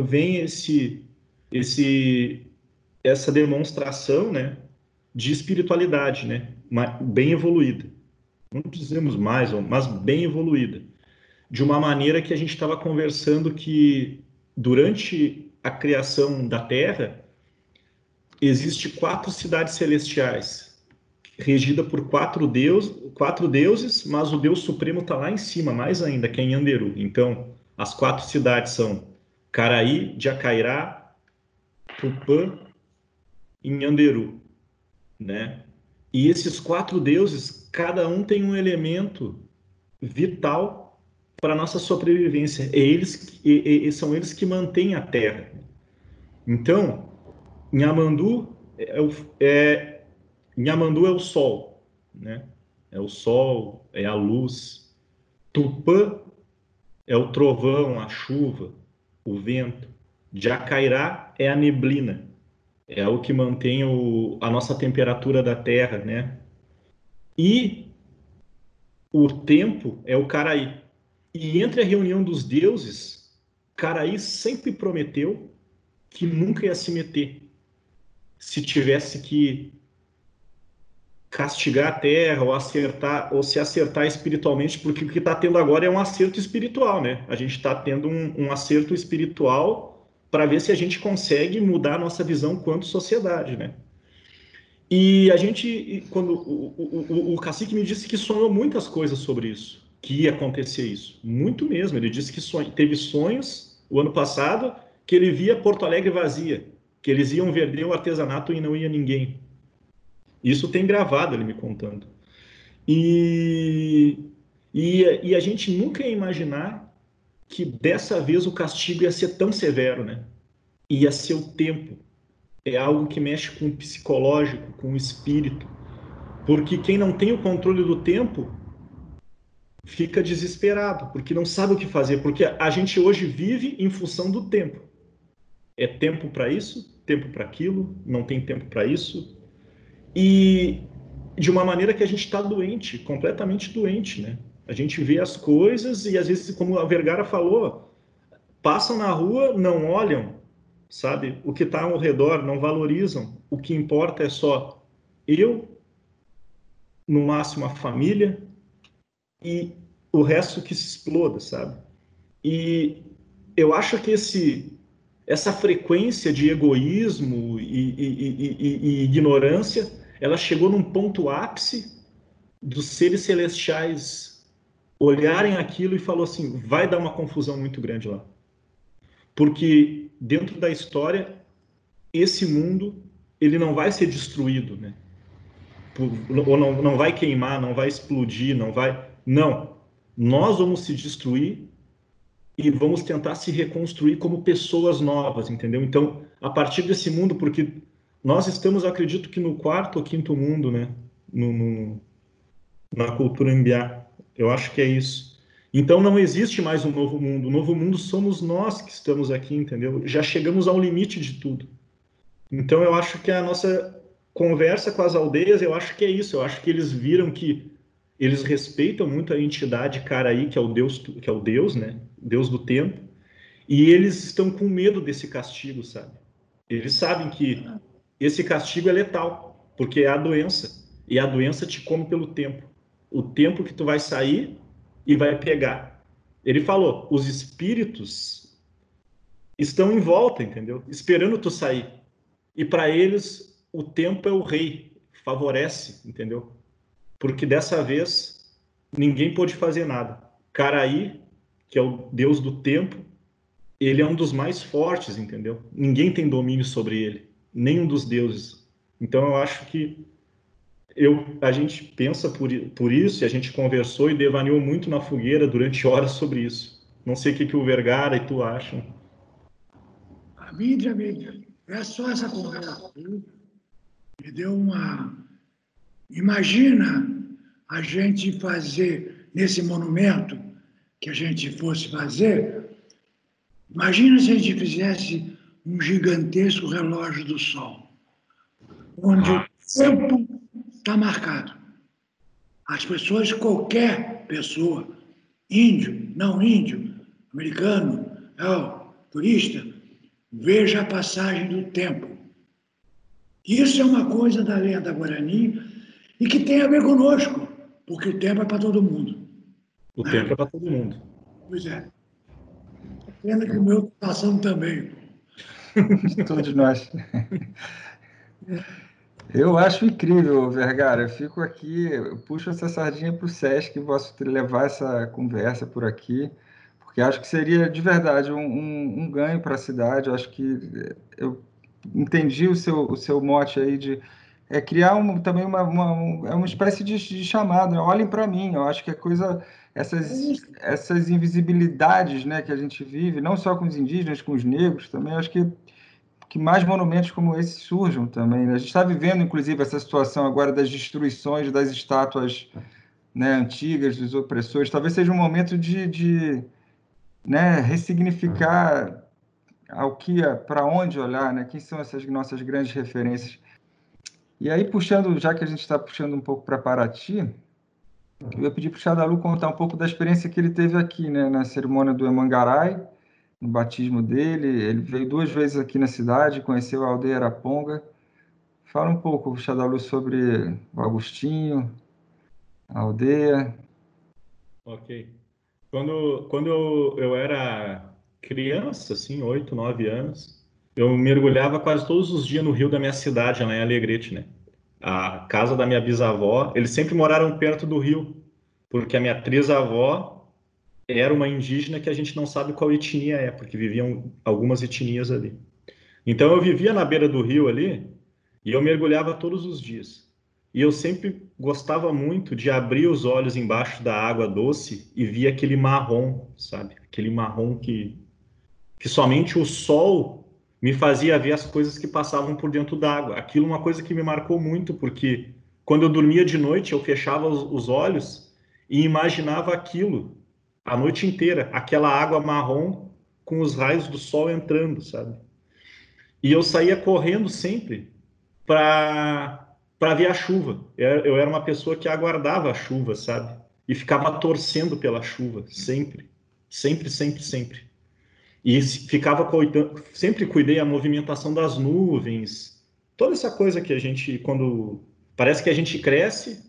vem esse esse essa demonstração, né, de espiritualidade, né, bem evoluída não dizemos mais, mas bem evoluída, de uma maneira que a gente estava conversando que durante a criação da Terra existe quatro cidades celestiais regida por quatro, deus, quatro deuses, mas o Deus Supremo está lá em cima, mais ainda, que é em Anderu. Então, as quatro cidades são Caraí, Jacairá, Tupã e Nhanderu, né? E esses quatro deuses, cada um tem um elemento vital para nossa sobrevivência. É eles, e, e, são eles que mantêm a terra. Então, Nhamandu é, o, é, Nhamandu é o sol, né? É o sol, é a luz. Tupã é o trovão, a chuva, o vento. Jacairá é a neblina, é o que mantém o, a nossa temperatura da Terra, né? E o tempo é o Caraí. E entre a reunião dos deuses, Caraí sempre prometeu que nunca ia se meter. Se tivesse que castigar a terra ou acertar ou se acertar espiritualmente, porque o que está tendo agora é um acerto espiritual, né? A gente está tendo um, um, acerto espiritual para ver se a gente consegue mudar a nossa visão quanto sociedade, né? E a gente, quando o, o, o, o cacique me disse que sonhou muitas coisas sobre isso, que ia acontecer isso, muito mesmo. Ele disse que sonho, teve sonhos o ano passado que ele via Porto Alegre vazia, que eles iam vender o artesanato e não ia ninguém. Isso tem gravado ele me contando. E, e, e a gente nunca ia imaginar que dessa vez o castigo ia ser tão severo, né? Ia ser o tempo. É algo que mexe com o psicológico, com o espírito. Porque quem não tem o controle do tempo fica desesperado, porque não sabe o que fazer, porque a gente hoje vive em função do tempo. É tempo para isso, tempo para aquilo, não tem tempo para isso, e de uma maneira que a gente está doente, completamente doente, né? A gente vê as coisas e às vezes, como a Vergara falou, passam na rua, não olham, sabe? O que está ao redor, não valorizam. O que importa é só eu, no máximo a família e o resto que se exploda, sabe? E eu acho que esse essa frequência de egoísmo e, e, e, e ignorância ela chegou num ponto ápice dos seres celestiais olharem aquilo e falou assim, vai dar uma confusão muito grande lá. Porque dentro da história, esse mundo, ele não vai ser destruído, né? Ou não, não vai queimar, não vai explodir, não vai... Não. Nós vamos se destruir e vamos tentar se reconstruir como pessoas novas, entendeu? Então, a partir desse mundo, porque nós estamos, acredito que no quarto ou quinto mundo, né? No, no, na cultura imbiá. Eu acho que é isso. Então não existe mais um novo mundo. O novo mundo somos nós que estamos aqui, entendeu? Já chegamos ao limite de tudo. Então eu acho que a nossa conversa com as aldeias, eu acho que é isso. Eu acho que eles viram que eles respeitam muito a entidade Caraí, que é o Deus, que é o Deus, né? Deus do tempo. E eles estão com medo desse castigo, sabe? Eles sabem que esse castigo é letal, porque é a doença. E a doença te come pelo tempo. O tempo que tu vai sair e vai pegar. Ele falou, os espíritos estão em volta, entendeu? Esperando tu sair. E para eles, o tempo é o rei, favorece, entendeu? Porque dessa vez, ninguém pôde fazer nada. Caraí, que é o deus do tempo, ele é um dos mais fortes, entendeu? Ninguém tem domínio sobre ele nenhum dos deuses. Então eu acho que eu, a gente pensa por, por isso e a gente conversou e devaneou muito na fogueira durante horas sobre isso. Não sei o que, que o Vergara e tu acham.
A mídia, mídia, é só essa conversa. Me deu uma. Imagina a gente fazer nesse monumento que a gente fosse fazer. Imagina se a gente fizesse um gigantesco relógio do Sol, onde o tempo está marcado. As pessoas, qualquer pessoa, índio, não índio, americano, é, turista, veja a passagem do tempo. Isso é uma coisa da lenda guarani e que tem a ver conosco, porque o tempo é para todo mundo.
O tempo é para todo mundo.
Pois é. Pena que o meu está passando também. [laughs]
Todos nós. Eu acho incrível, Vergara. Eu fico aqui, eu puxo essa sardinha para o Sesc e posso levar essa conversa por aqui, porque acho que seria de verdade um, um, um ganho para a cidade. Eu acho que eu entendi o seu, o seu mote aí de é, criar um, também uma, uma, é uma espécie de, de chamada. Olhem para mim. Eu acho que é coisa essas, essas invisibilidades né, que a gente vive, não só com os indígenas, com os negros também, acho que, que mais monumentos como esse surjam também. Né? A gente está vivendo, inclusive, essa situação agora das destruições das estátuas né, antigas, dos opressores. Talvez seja um momento de, de né, ressignificar ao que, para onde olhar, né? Quem são essas nossas grandes referências? E aí, puxando, já que a gente está puxando um pouco para Paraty, eu ia pedir para o Xadalu contar um pouco da experiência que ele teve aqui, né, na cerimônia do Emangarai, no batismo dele. Ele veio duas vezes aqui na cidade, conheceu a aldeia Araponga. Fala um pouco, Xadalu, sobre o Agostinho, a aldeia.
Ok. Quando, quando eu, eu era criança, assim, oito, nove anos, eu mergulhava quase todos os dias no rio da minha cidade, lá em Alegrete, né? A casa da minha bisavó, eles sempre moraram perto do rio, porque a minha trisavó era uma indígena que a gente não sabe qual etnia é, porque viviam algumas etnias ali. Então eu vivia na beira do rio ali e eu mergulhava todos os dias. E eu sempre gostava muito de abrir os olhos embaixo da água doce e via aquele marrom, sabe? Aquele marrom que que somente o sol me fazia ver as coisas que passavam por dentro d'água. Aquilo é uma coisa que me marcou muito, porque quando eu dormia de noite, eu fechava os, olhos e imaginava aquilo a noite inteira, aquela água marrom com os raios do sol entrando, sabe? E eu saía correndo sempre para para ver a chuva. Eu era uma pessoa que aguardava a chuva, sabe? E ficava torcendo pela chuva, sempre, sempre, sempre, sempre e ficava sempre cuidei a movimentação das nuvens, toda essa coisa que a gente, quando parece que a gente cresce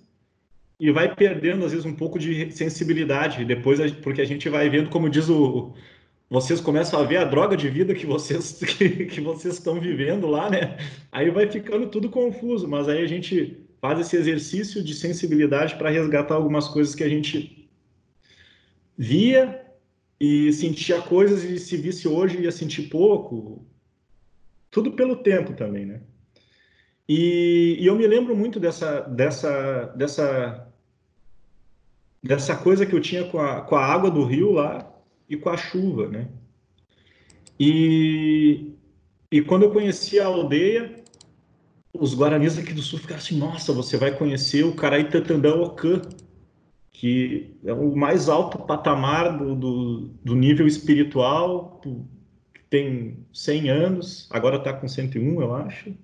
e vai perdendo às vezes um pouco de sensibilidade, depois porque a gente vai vendo, como diz o, vocês começam a ver a droga de vida que vocês [laughs] que, que vocês estão vivendo lá, né? Aí vai ficando tudo confuso, mas aí a gente faz esse exercício de sensibilidade para resgatar algumas coisas que a gente via e sentia coisas e se visse hoje ia sentir pouco. Tudo pelo tempo também, né? E, e eu me lembro muito dessa, dessa, dessa, dessa coisa que eu tinha com a, com a água do rio lá e com a chuva, né? E, e quando eu conheci a aldeia, os guaranis aqui do sul ficaram assim, nossa, você vai conhecer o Caraítatandã Ocã, que é o mais alto patamar do, do, do nível espiritual, tem 100 anos, agora está com 101, eu acho,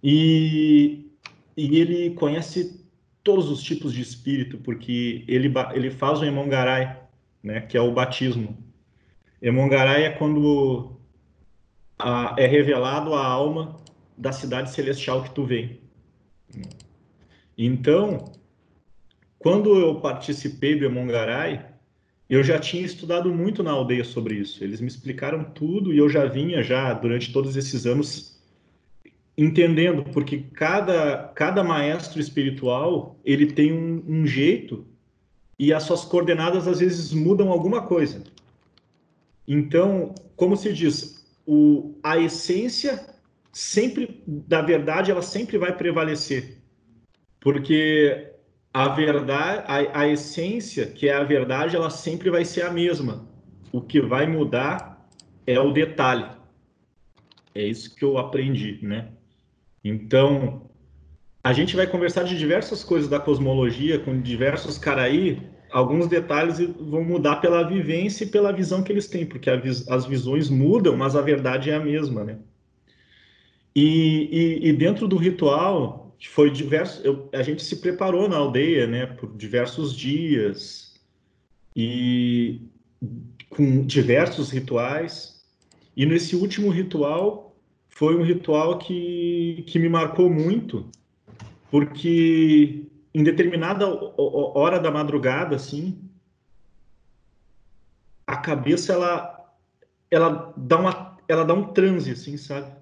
e, e ele conhece todos os tipos de espírito, porque ele, ele faz o Emongarai, né, que é o batismo. Emongarai é quando a, é revelado a alma da cidade celestial que tu vem. Então, quando eu participei do Emongarai, eu já tinha estudado muito na aldeia sobre isso. Eles me explicaram tudo e eu já vinha já durante todos esses anos entendendo, porque cada, cada maestro espiritual ele tem um, um jeito e as suas coordenadas às vezes mudam alguma coisa. Então, como se diz, o, a essência sempre da verdade ela sempre vai prevalecer, porque a verdade, a, a essência, que é a verdade, ela sempre vai ser a mesma. O que vai mudar é o detalhe. É isso que eu aprendi, né? Então, a gente vai conversar de diversas coisas da cosmologia com diversos caras aí. Alguns detalhes vão mudar pela vivência e pela visão que eles têm, porque as visões mudam, mas a verdade é a mesma, né? E, e, e dentro do ritual, foi diverso, eu, a gente se preparou na aldeia, né, por diversos dias e com diversos rituais. E nesse último ritual foi um ritual que, que me marcou muito, porque em determinada hora da madrugada, assim, a cabeça ela ela dá uma ela dá um transe, assim, sabe?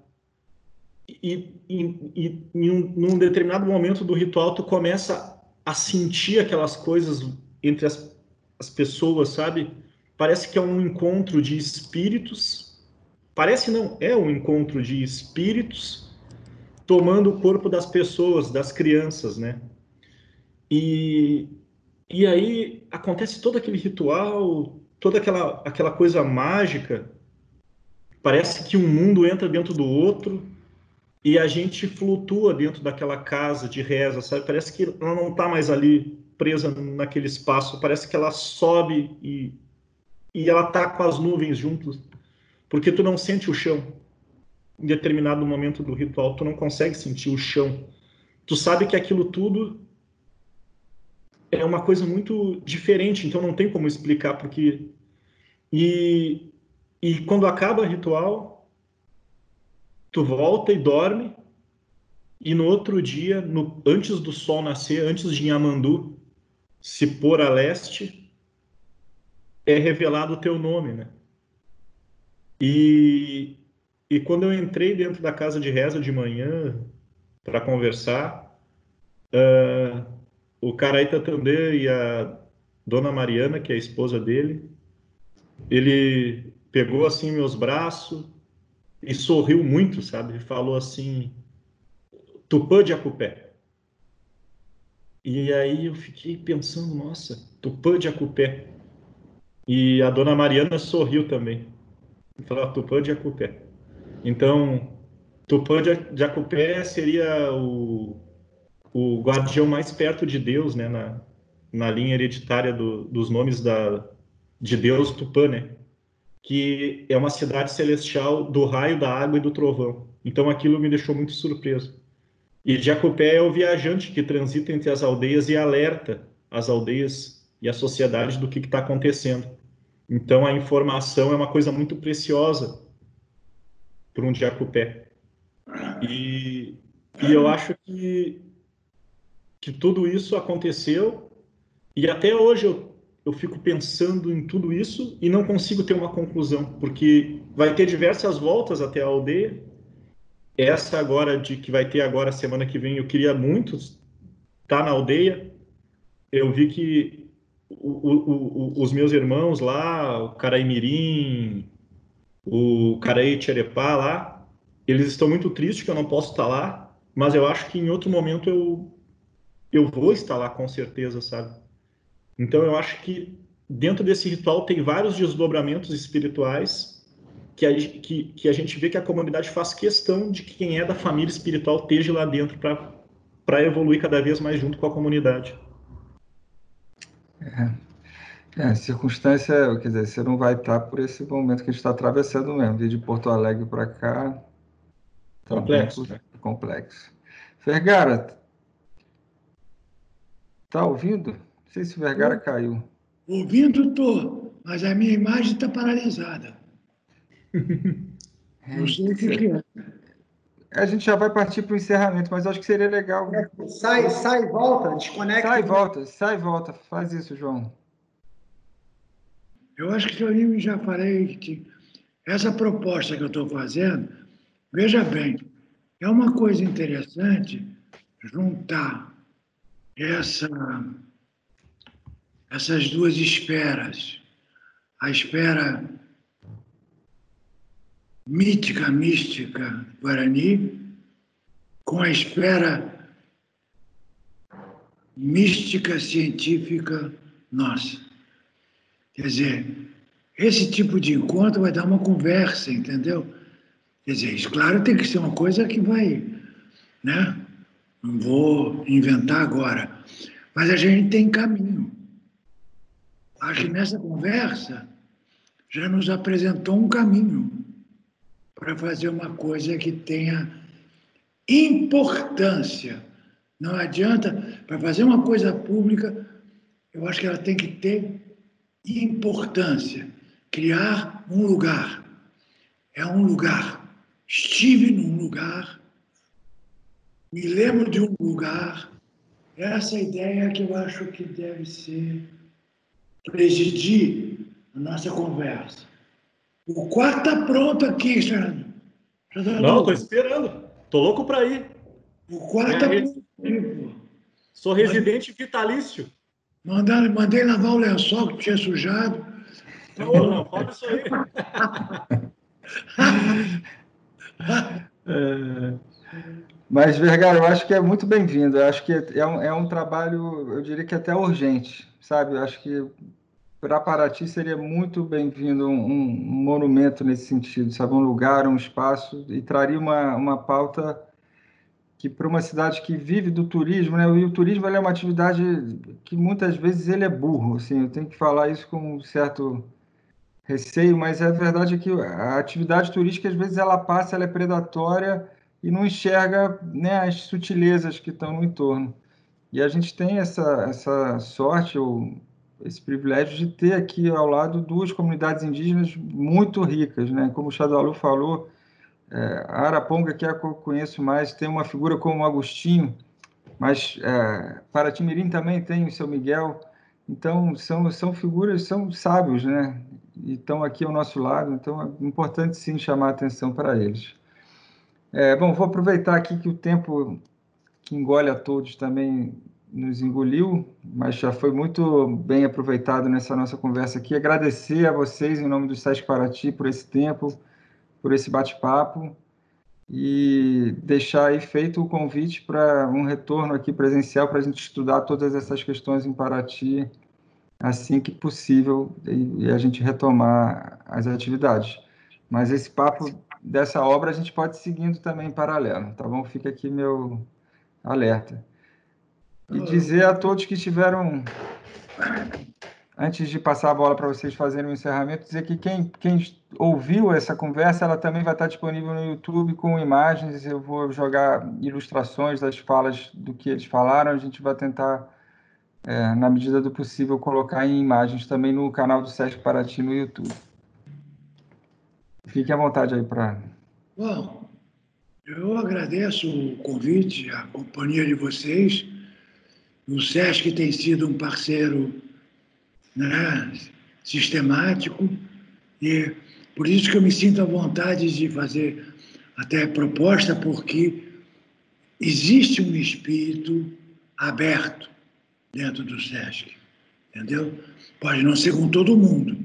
E, e, e em um, num determinado momento do ritual tu começa a sentir aquelas coisas entre as, as pessoas, sabe? Parece que é um encontro de espíritos. Parece não, é um encontro de espíritos tomando o corpo das pessoas, das crianças, né? E, E aí acontece todo aquele ritual, toda aquela, aquela coisa mágica. Parece que um mundo entra dentro do outro e a gente flutua dentro daquela casa de reza, sabe? Parece que ela não está mais ali presa naquele espaço, parece que ela sobe e, e ela tá com as nuvens juntos, porque tu não sente o chão. Em determinado momento do ritual, tu não consegue sentir o chão. Tu sabe que aquilo tudo é uma coisa muito diferente, então não tem como explicar porque e e quando acaba o ritual, tu volta e dorme e no outro dia, no, antes do sol nascer, antes de Yamandu se pôr a leste, é revelado o teu nome, né? E, e quando eu entrei dentro da casa de reza de manhã para conversar, uh, o Caraíta Tandê e a Dona Mariana, que é a esposa dele, ele pegou assim meus braços e sorriu muito, sabe? E falou assim: Tupã de Acupé. E aí eu fiquei pensando, nossa, Tupã de Acupé. E a Dona Mariana sorriu também. Falou, Tupã de Acupé. Então, Tupã de Acupé seria o o guardião mais perto de Deus, né, na, na linha hereditária do, dos nomes da, de Deus Tupã, né, que é uma cidade celestial do raio, da água e do trovão. Então aquilo me deixou muito surpreso. E Jacopé é o viajante que transita entre as aldeias e alerta as aldeias e a sociedade do que está acontecendo. Então a informação é uma coisa muito preciosa para um Jacopé. E, e eu acho que que tudo isso aconteceu e até hoje eu, eu fico pensando em tudo isso e não consigo ter uma conclusão, porque vai ter diversas voltas até a aldeia. Essa agora de que vai ter agora semana que vem, eu queria muito estar na aldeia. Eu vi que o, o, o, os meus irmãos lá, o Caraimirim, o Caraí Tcherepá lá, eles estão muito tristes que eu não posso estar lá, mas eu acho que em outro momento eu eu vou estar lá com certeza, sabe? Então eu acho que dentro desse ritual tem vários desdobramentos espirituais que a, que, que a gente vê que a comunidade faz questão de que quem é da família espiritual esteja lá dentro para evoluir cada vez mais junto com a comunidade.
É. É, circunstância, quer dizer, você não vai estar por esse momento que a gente está atravessando mesmo, de Porto Alegre para cá.
Tá complexo. Né?
Complexo. Fergara, Tá ouvindo? Não sei se o Vergara Eu, caiu.
Ouvindo, tô, mas a minha imagem está paralisada. [laughs]
É, Não sei o que, que é. A gente já vai partir para o encerramento, mas acho que seria legal. É,
sai, sai, volta, desconecta.
Sai, volta, sai, volta. Faz isso, João.
Eu acho que eu já falei que essa proposta que eu estou fazendo, veja bem, é uma coisa interessante juntar essa, essas duas esperas, a espera mítica, mística Guarani, com a espera mística científica nossa. Quer dizer, esse tipo de encontro vai dar uma conversa, entendeu? Quer dizer, claro, tem que ser uma coisa que vai, né? Não vou inventar agora. Mas a gente tem caminho. Acho que nessa conversa já nos apresentou um caminho para fazer uma coisa que tenha importância. Não adianta, para fazer uma coisa pública, eu acho que ela tem que ter importância. Criar um lugar. É um lugar. Estive num lugar me lembro de um lugar, essa ideia que eu acho que deve ser presidir a nossa conversa. O quarto está pronto aqui, Fernando.
Tá Não, estou esperando. Estou louco para ir.
O quarto está pronto aqui, pô.
Sou residente vitalício.
Mandei, mandei lavar o lençol que tinha sujado.
Não, não, fala isso aí.
é... Mas, Vergara, eu acho que é muito bem-vindo. Eu acho que é um, é um trabalho, eu diria que até urgente, sabe? Acho que para Paraty seria muito bem-vindo um, um, monumento nesse sentido, sabe? Um lugar, um espaço, e traria uma, uma pauta que para uma cidade que vive do turismo, né? E o turismo é uma atividade que muitas vezes ele é burro, assim, eu tenho que falar isso com um certo receio, mas a verdade é que a atividade turística às vezes ela passa, ela é predatória e não enxerga né, as sutilezas que estão no entorno. E a gente tem essa, essa sorte, ou esse privilégio de ter aqui ao lado duas comunidades indígenas muito ricas, né? Como o Xadalu falou, é, a Araponga, que é a que eu conheço mais, tem uma figura como Agostinho, mas é, Paraty-Mirim também tem o seu Miguel. Então, são, são figuras, são sábios, né? E estão aqui ao nosso lado, então é importante sim chamar a atenção para eles. É, bom, vou aproveitar aqui que o tempo que engole a todos também nos engoliu, mas já foi muito bem aproveitado nessa nossa conversa aqui. Agradecer a vocês, em nome do SESC Paraty, por esse tempo, por esse bate-papo e deixar aí feito o convite para um retorno aqui presencial para a gente estudar todas essas questões em Paraty assim que possível e, e a gente retomar as atividades. Mas esse papo dessa obra a gente pode seguindo também em paralelo, tá bom? Fica aqui meu alerta. E dizer a todos que estiveram, antes de passar a bola para vocês fazerem o encerramento, dizer que quem, quem ouviu essa conversa, ela também vai estar disponível no YouTube com imagens. Eu vou jogar ilustrações das falas do que eles falaram. A gente vai tentar, é, na medida do possível, colocar em imagens também no canal do Sesc Paraty no YouTube. Fique à vontade aí para.
Bom, eu agradeço o convite, a companhia de vocês. O SESC tem sido um parceiro né, sistemático e por isso que eu me sinto à vontade de fazer até proposta, porque existe um espírito aberto dentro do SESC, entendeu? Pode não ser com todo mundo,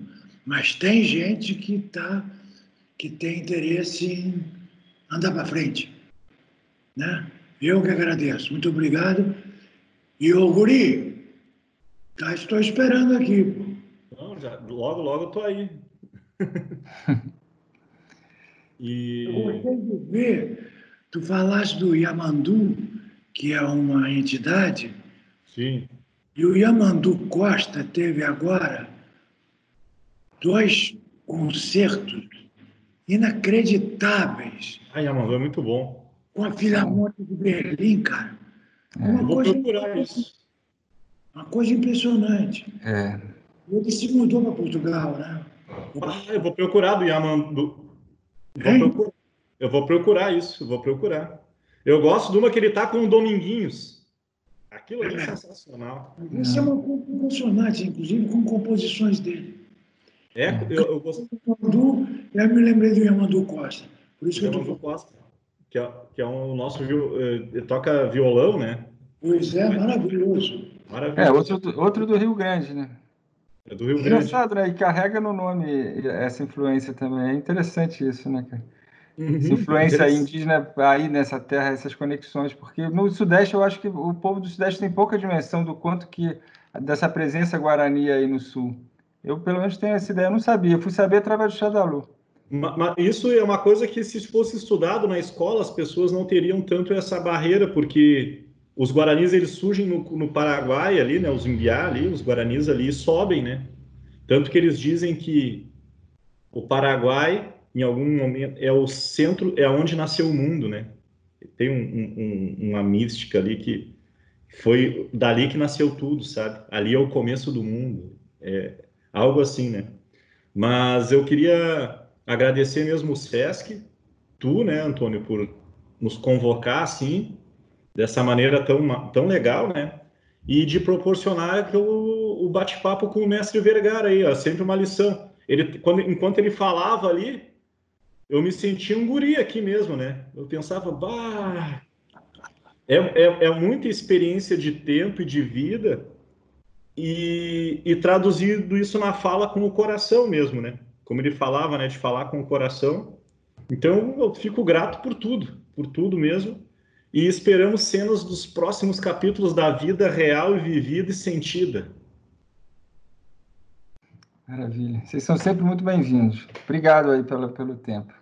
mas tem gente que tá, que tem interesse em andar para frente, né? Eu que agradeço. Muito obrigado e o Guri, tá, estou esperando aqui.
Pô. Não, já, logo, logo tô aí. [laughs]
e... Eu gostei de ver, tu falaste do Yamandu, que é uma entidade.
Sim.
E o Yamandu Costa teve agora dois concertos inacreditáveis.
Ah, Yamandu é muito bom.
Com a Filarmônica de Berlim, cara.
É. Uma Vou coisa procurar isso.
Uma coisa impressionante.
É.
Ele se mudou para Portugal, né?
Ah, eu vou procurar do Yamandu. Vou procurar. Eu vou procurar isso, eu vou procurar. Eu gosto de uma que ele tá com o Dominguinhos. Aquilo ali é, é sensacional.
Isso é uma coisa impressionante, inclusive com composições dele.
É, eu, eu gosto.
Yamandu, eu me lembrei do Yamandu Costa. Por isso que
Yamandu eu tô... Costa que é, que é um nosso ele toca violão, né?
Pois é, maravilhoso.
maravilhoso. É, outro, do, outro do Rio Grande, né?
É do Rio
Grande. Engraçado, né? E carrega no nome essa influência também. É interessante isso, né, cara? Uhum. Essa influência indígena aí nessa terra, essas conexões, porque no Sudeste eu acho que o povo do Sudeste tem pouca dimensão do quanto que dessa presença guarani aí no Sul. Eu, pelo menos, tenho essa ideia. Eu não sabia. Eu fui saber através do Xadalu.
Isso é uma coisa que, se fosse estudado na escola, as pessoas não teriam tanto essa barreira, porque os guaranis eles surgem no, no Paraguai ali, né? Os imbiá ali, os guaranis ali sobem, né? Tanto que eles dizem que o Paraguai, em algum momento, é o centro, é onde nasceu o mundo, né? Tem um, um, uma mística ali que foi dali que nasceu tudo, sabe? Ali é o começo do mundo, é algo assim, né? Mas eu queria agradecer mesmo o SESC, tu, né, Antônio, por nos convocar assim, dessa maneira tão, tão legal, né? E de proporcionar o, o bate-papo com o mestre Vergara aí, ó, sempre uma lição. Ele, quando, enquanto ele falava ali, eu me sentia um guri aqui mesmo, né? Eu pensava, bah, é, é, é muita experiência de tempo e de vida e, e traduzido isso na fala com o coração mesmo, né? como ele falava, né, de falar com o coração. Então, eu fico grato por tudo, por tudo mesmo. E esperamos cenas dos próximos capítulos da vida real e vivida e sentida.
Maravilha. Vocês são sempre muito bem-vindos. Obrigado aí pelo, pelo tempo.